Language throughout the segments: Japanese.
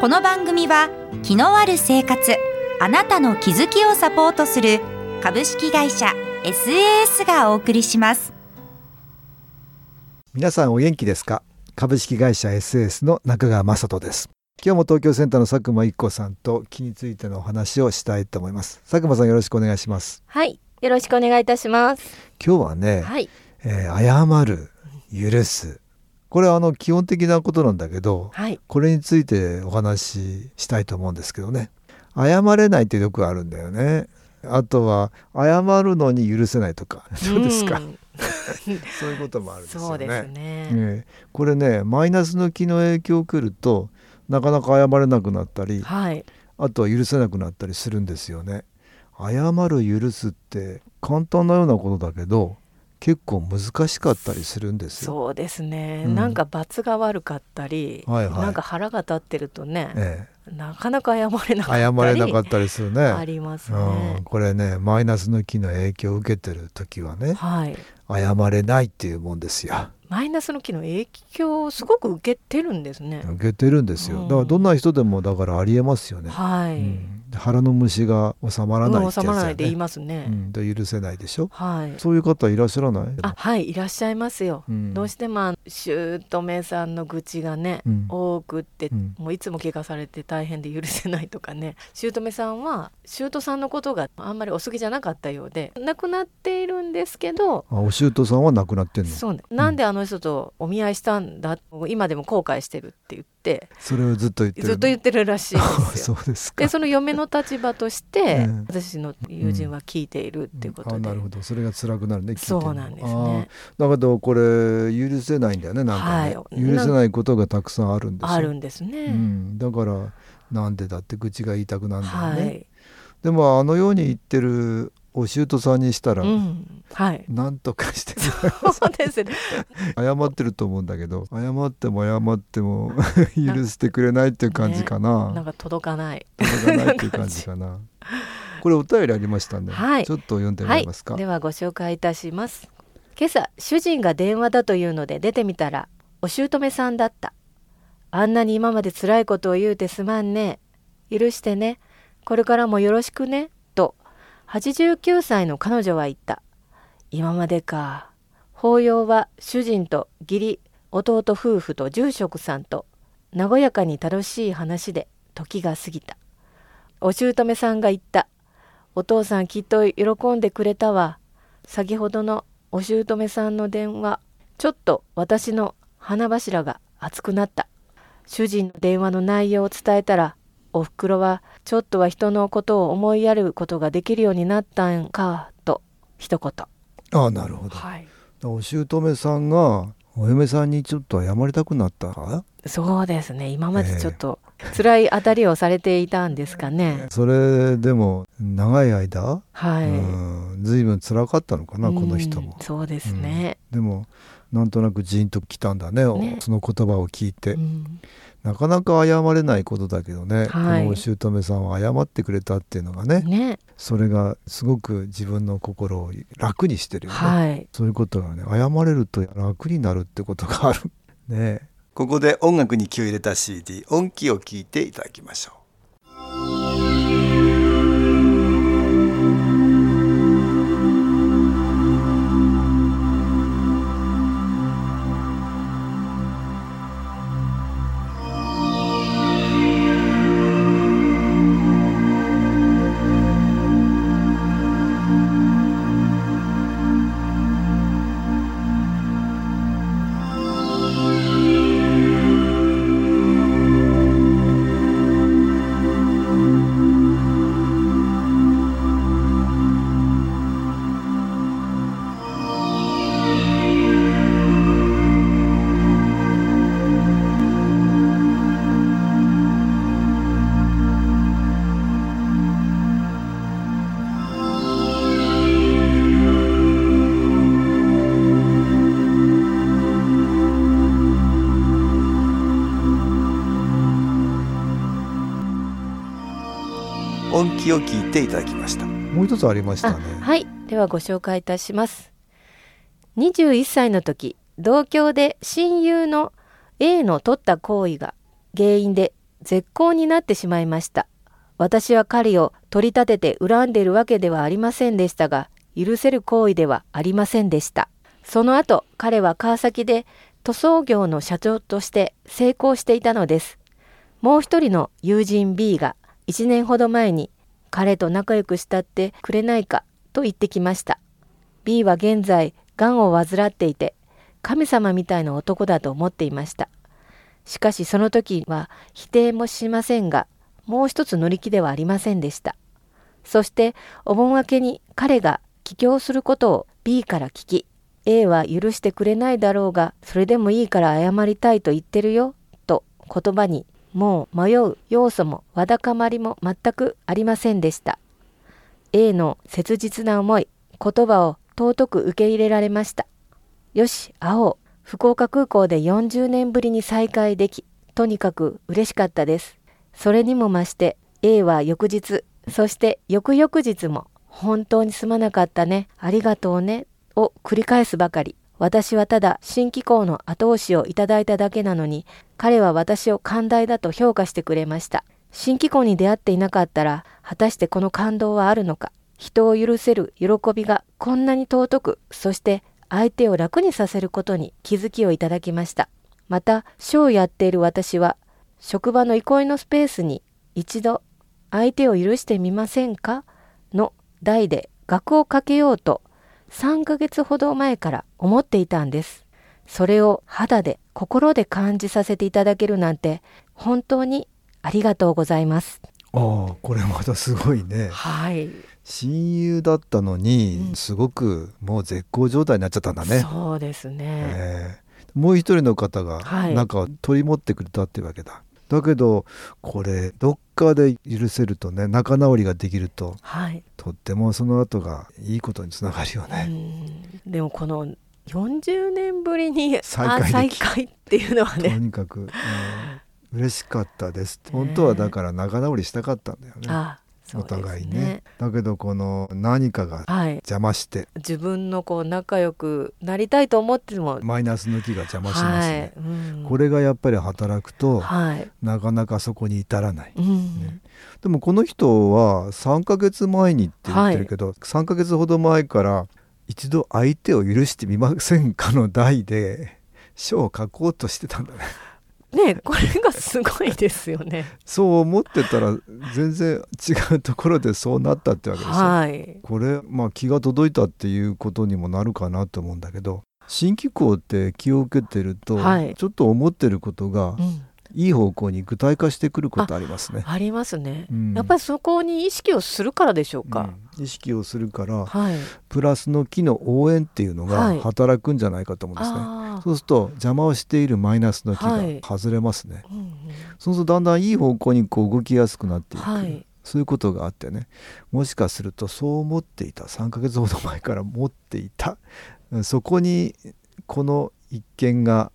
この番組は気のある生活あなたの気づきをサポートする株式会社 SAS がお送りします。皆さんお元気ですか？株式会社 SAS の中川雅人です。今日も東京センターの佐久間一子さんと気についてのお話をしたいと思います。佐久間さんよろしくお願いします。はいよろしくお願いいたします。今日はね、はい。えー謝る許すこれはあの基本的なことなんだけどはい。これについてお話ししたいと思うんですけどね。謝れないってよくあるんだよね。あとは謝るのに許せないとか。どうですか、ん。そういうこともあるんですよね。ね。ええ。これねマイナスの気の影響を受けるとなかなか謝れなくなったりはい。あとは許せなくなったりするんですよね。謝る許すって簡単なようなことだけど結構難しかったりするんですよ。そうですね、うん。なんか罰が悪かったり、はいはい。なんか腹が立ってるとね、えなかなか謝れなかえ、ったり謝れなかったりするね。ありますうねん、、これねマイナスの気の影響を受けてる時はね。はい謝れないっていうもんですよ。マイナスの機能影響をすごく受けてるんですね、受けてるんですよ。うん。だからどんな人でもだからありえますよね。はい、うん。腹の虫が収まらないってやつ収まらないで言いね。ますね、うん、で許せないでしょ。はい。そういう方いらっしゃらない？あはいいらっしゃいますよ、うん。どうしてもあの姑さんの愚痴がね、うん。多くって、うん。もういつも怪我されて大変で許せないとかね。姑さんは姑さんのことがあんまりお好きじゃなかったようで亡くなっているんですけどあお舅さんは亡くなってんの？そうね、なんであの人とお見合いしたんだ今でも後悔してるって言ってそれをずっと言ってる。ずっと言ってるらしいんですそよ。うですか。でその嫁の立場として、うん私の友人は聞いているっていうことで、あなるほど。それが辛くなるね聞いてるの。そうなんですね。だけどこれ許せないんだよねなんかね、はい。許せないことがたくさんあるんですよ。あるんですね。うん、だからなんでだって愚痴が言いたくなるんだよね、はい、でもあのように言ってるお舅さんにしたら、うん、はい。なんとかしてそうですね。謝ってると思うんだけど謝っても謝っても 許してくれないっていう感じかななんか届かない。届かないっていう感じかな これお便りありましたね、はいちょっと読んでもはいらえますか、。ではご紹介いたします。今朝主人が電話だというので出てみたらお姑さんだった。あんなに今まで辛いことを言うてすまんね。許してね。これからもよろしくね。と89歳の彼女は言った。今までか。法要は主人と義理弟夫婦と住職さんと和やかに楽しい話で時が過ぎた。お姑さんが言った。お父さんきっと喜んでくれたわ。先ほどのお姑さんの電話、ちょっと私の花柱が熱くなった。主人の電話の内容を伝えたら、おふくろはちょっとは人のことを思いやることができるようになったんか、と一言。ああなるほどはい。お姑さんがお嫁さんにちょっと謝りたくなった？かそうですね。今までちょっと辛い当たりをされていたんですかね。それでも長い間、はい。うん随分辛かったのかなこの人もうん、そうですね。でもなんとなくジーンときたんだねね。その言葉を聞いて、うん。なかなか謝れないことだけどね、はい。このお姑さんは謝ってくれたっていうのがねね。それがすごく自分の心を楽にしてるよね、はい。そういうことがね謝れると楽になるってことがある。ね。ここで音楽に気を入れた CD 音気を聞いていただきましょう音気を聞いていただきました。もう一つありましたね。はい。ではご紹介いたします。21歳の時同郷で親友の A の取った行為が原因で絶好になってしまいました。私は彼を取り立てて恨んでいるわけではありませんでしたが許せる行為ではありませんでした。その後彼は川崎で塗装業の社長として成功していたのです。もう一人の友人 B が1年ほど前に彼と仲良くしたってくれないかと言ってきました。B は現在がんを患っていて神様みたいな男だと思っていました。しかしその時は否定もしませんがもう一つ乗り気ではありませんでした。そしてお盆明けに彼が帰郷することを B から聞き A は許してくれないだろうがそれでもいいから謝りたいと言ってるよと言葉にもう迷う要素もわだかまりも全くありませんでした。A の切実な思い言葉を尊く受け入れられました。よし会おう。福岡空港で40年ぶりに再会できとにかく嬉しかったです。それにも増して A は翌日そして翌々日も本当にすまなかったね。ありがとうね。を繰り返すばかり。私はただ新機構の後押しをいただいただけなのに彼は私を寛大だと評価してくれました。新機構に出会っていなかったら果たしてこの感動はあるのか。人を許せる喜びがこんなに尊くそして相手を楽にさせることに気づきをいただきました。また書をやっている私は職場の憩いのスペースに一度相手を許してみませんか？の題で額をかけようと3ヶ月ほど前から思っていたんです。それを肌で心で感じさせていただけるなんて本当にありがとうございます。ああこれまたすごいね。はい。親友だったのに、すごくもう絶好状態になっちゃったんだね。そうですね。えー、もう一人の方がなんか取り持ってくれたっていうわけだ。はいだけどこれどっかで許せるとね仲直りができると、はい、とってもその後がいいことにつながるよね。でもこの40年ぶりに再会再会っていうのはね。とにかく、うん、嬉しかったです。本当はだから仲直りしたかったんだよね。あお互いね、ね、だけどこの何かが邪魔して、はい、自分のこう仲良くなりたいと思っても。マイナスの気が邪魔しますね、はい。うん、これがやっぱり働くと、はい、なかなかそこに至らない、うん、ね、でもこの人は3ヶ月前にって言ってるけど、はい、3ヶ月ほど前から一度相手を許してみませんかの題で書を書こうとしてたんだねねこれがすごいですよね。そう思ってたら全然違うところでそうなったってわけですよ、はい、これまあ気が届いたっていうことにもなるかなと思うんだけど新機構って気を受けてると、はい、ちょっと思ってることが、うん。いい方向に具体化してくることありますね。ありますね、うん、やっぱりそこに意識をするからでしょうか。うん、意識をするから、はい、プラスの機の応援っていうのが働くんじゃないかと思うんですね。はい、そうすると邪魔をしているマイナスの機が外れますね。はいうんうん、そうするとだんだんいい方向にこう動きやすくなっていく。そういうことがあってね。もしかするとそう思っていた。3ヶ月ほど前から持っていた。そこにこの一見が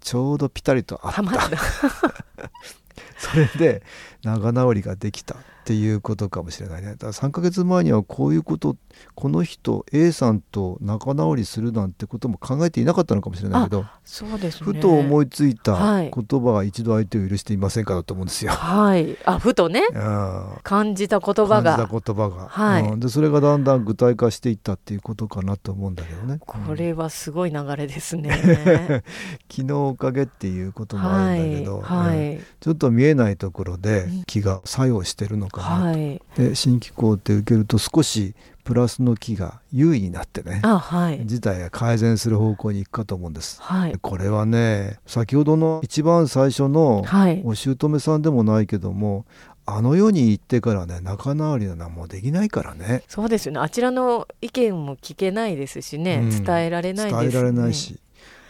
ちょうどピタリとあった、はい、それで仲直りができたっていうことかもしれないね。だから3ヶ月前にはこういうことこの人 A さんと仲直りするなんてことも考えていなかったのかもしれないけどそうです、ね、ふと思いついた言葉は一度相手を許していませんかだと思うんですよ。はい、あふとね、うん、感じた言葉が。感じた言葉が、はい、うん、でそれがだんだん具体化していったっていうことかなと思うんだけどね。これはすごい流れですね。昨日おかげっていうこともあるんだけど、はい、はい、ちょっと見えないところで気が作用してるのか。はい、で新機構って受けると少しプラスの木が優位になってね、はい、事態が改善する方向に行くかと思うんです、はい、これはね先ほどの一番最初のお姑さんでもないけども、あの世に行ってからね仲直りなもうできないからね。そうですよね。あちらの意見も聞けないですしね、うん、伝えられないです、ね、伝えられないし。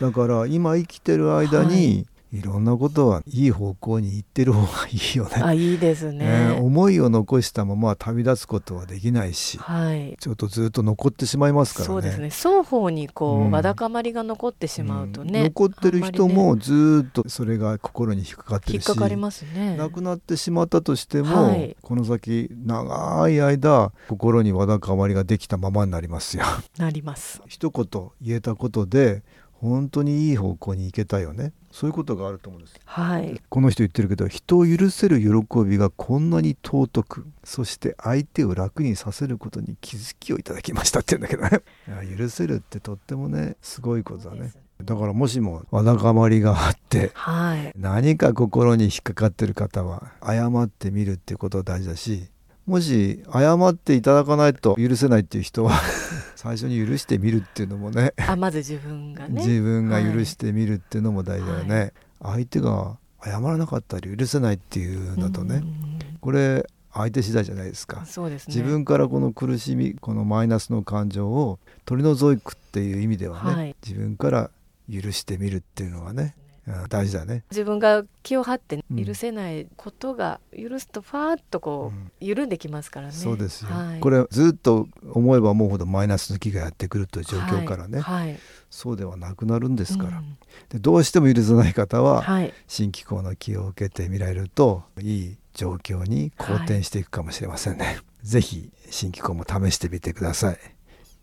だから今生きてる間に、いろんなことはいい方向に行ってる方がいいよね。あいいですね、ね思いを残したまま旅立つことはできないし、はい。ちょっとずっと残ってしまいますからね。そうですね。双方にこう、うん。わだかまりが残ってしまうとね、うん。残ってる人もずっとそれが心に引っかかってるしっかかりますね。亡くなってしまったとしても、はい。この先長い間心にわだかまりができたままになりますよ。なります。一言言えたことで本当にいい方向に行けたよね。そういうことがあると思うんです。はい。この人言ってるけど人を許せる喜びがこんなに尊くそして相手を楽にさせることに気づきをいただきましたって言うんだけどね。許せるってとってもねすごいことだね。だからもしもわだかまりがあってはい。何か心に引っかかってる方は謝ってみるってことが大事だしもし謝っていただかないと許せないっていう人は 最初に許してみるっていうのもねあまず自分がね。自分が許してみるっていうのも大事だよね、相手が謝らなかったり許せないっていうんだとね、うんこれ相手次第じゃないですか、そうですね。自分からこの苦しみこのマイナスの感情を取り除くっていう意味ではね、はい。自分から許してみるっていうのがね、うん大事だね。自分が気を張ってうん許せないことが許すとファーッとこう緩んできますからね、そうですよ、はい。これずっと思えば思うほどマイナスの気がやってくるという状況からね、はい。はいそうではなくなるんですから、うん。でどうしても許せない方は、はい。新機構の気を受けてみられるといい状況に好転していくかもしれませんね、ぜひ新機構も試してみてください。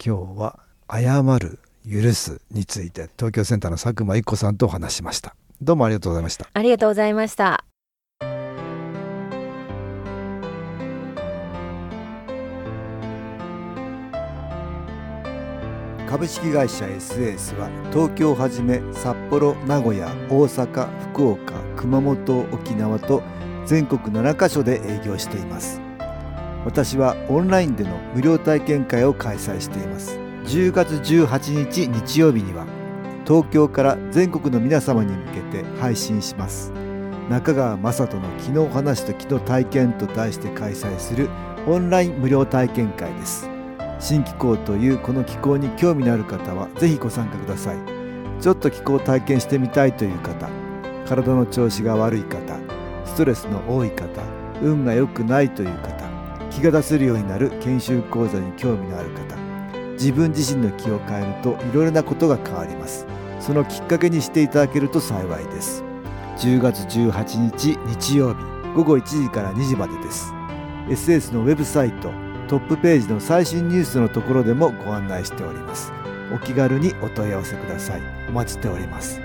今日は謝る許すについて東京センターの佐久間一子さんとお話ししました。どうもありがとうございました。ありがとうございました。株式会社 SS は東京をはじめ札幌名古屋大阪福岡熊本沖縄と全国7カ所で営業しています。私はオンラインでの無料体験会を開催しています10月18日日曜日には東京から全国の皆様に向けて配信します。中川雅人の「昨日話と昨日体験」と題して開催するオンライン無料体験会です。新気候というこの気候に興味のある方はぜひご参加ください。ちょっと気候を体験してみたいという方体の調子が悪い方ストレスの多い方運が良くないという方気が出せるようになる研修講座に興味のある方自分自身の気を変えるといろいろなことが変わります。そのきっかけにしていただけると幸いです。10月18日日曜日午後1時から2時までです。SS のウェブサイトトップページの最新ニュースのところでもご案内しております。お気軽にお問い合わせください。お待ちしております。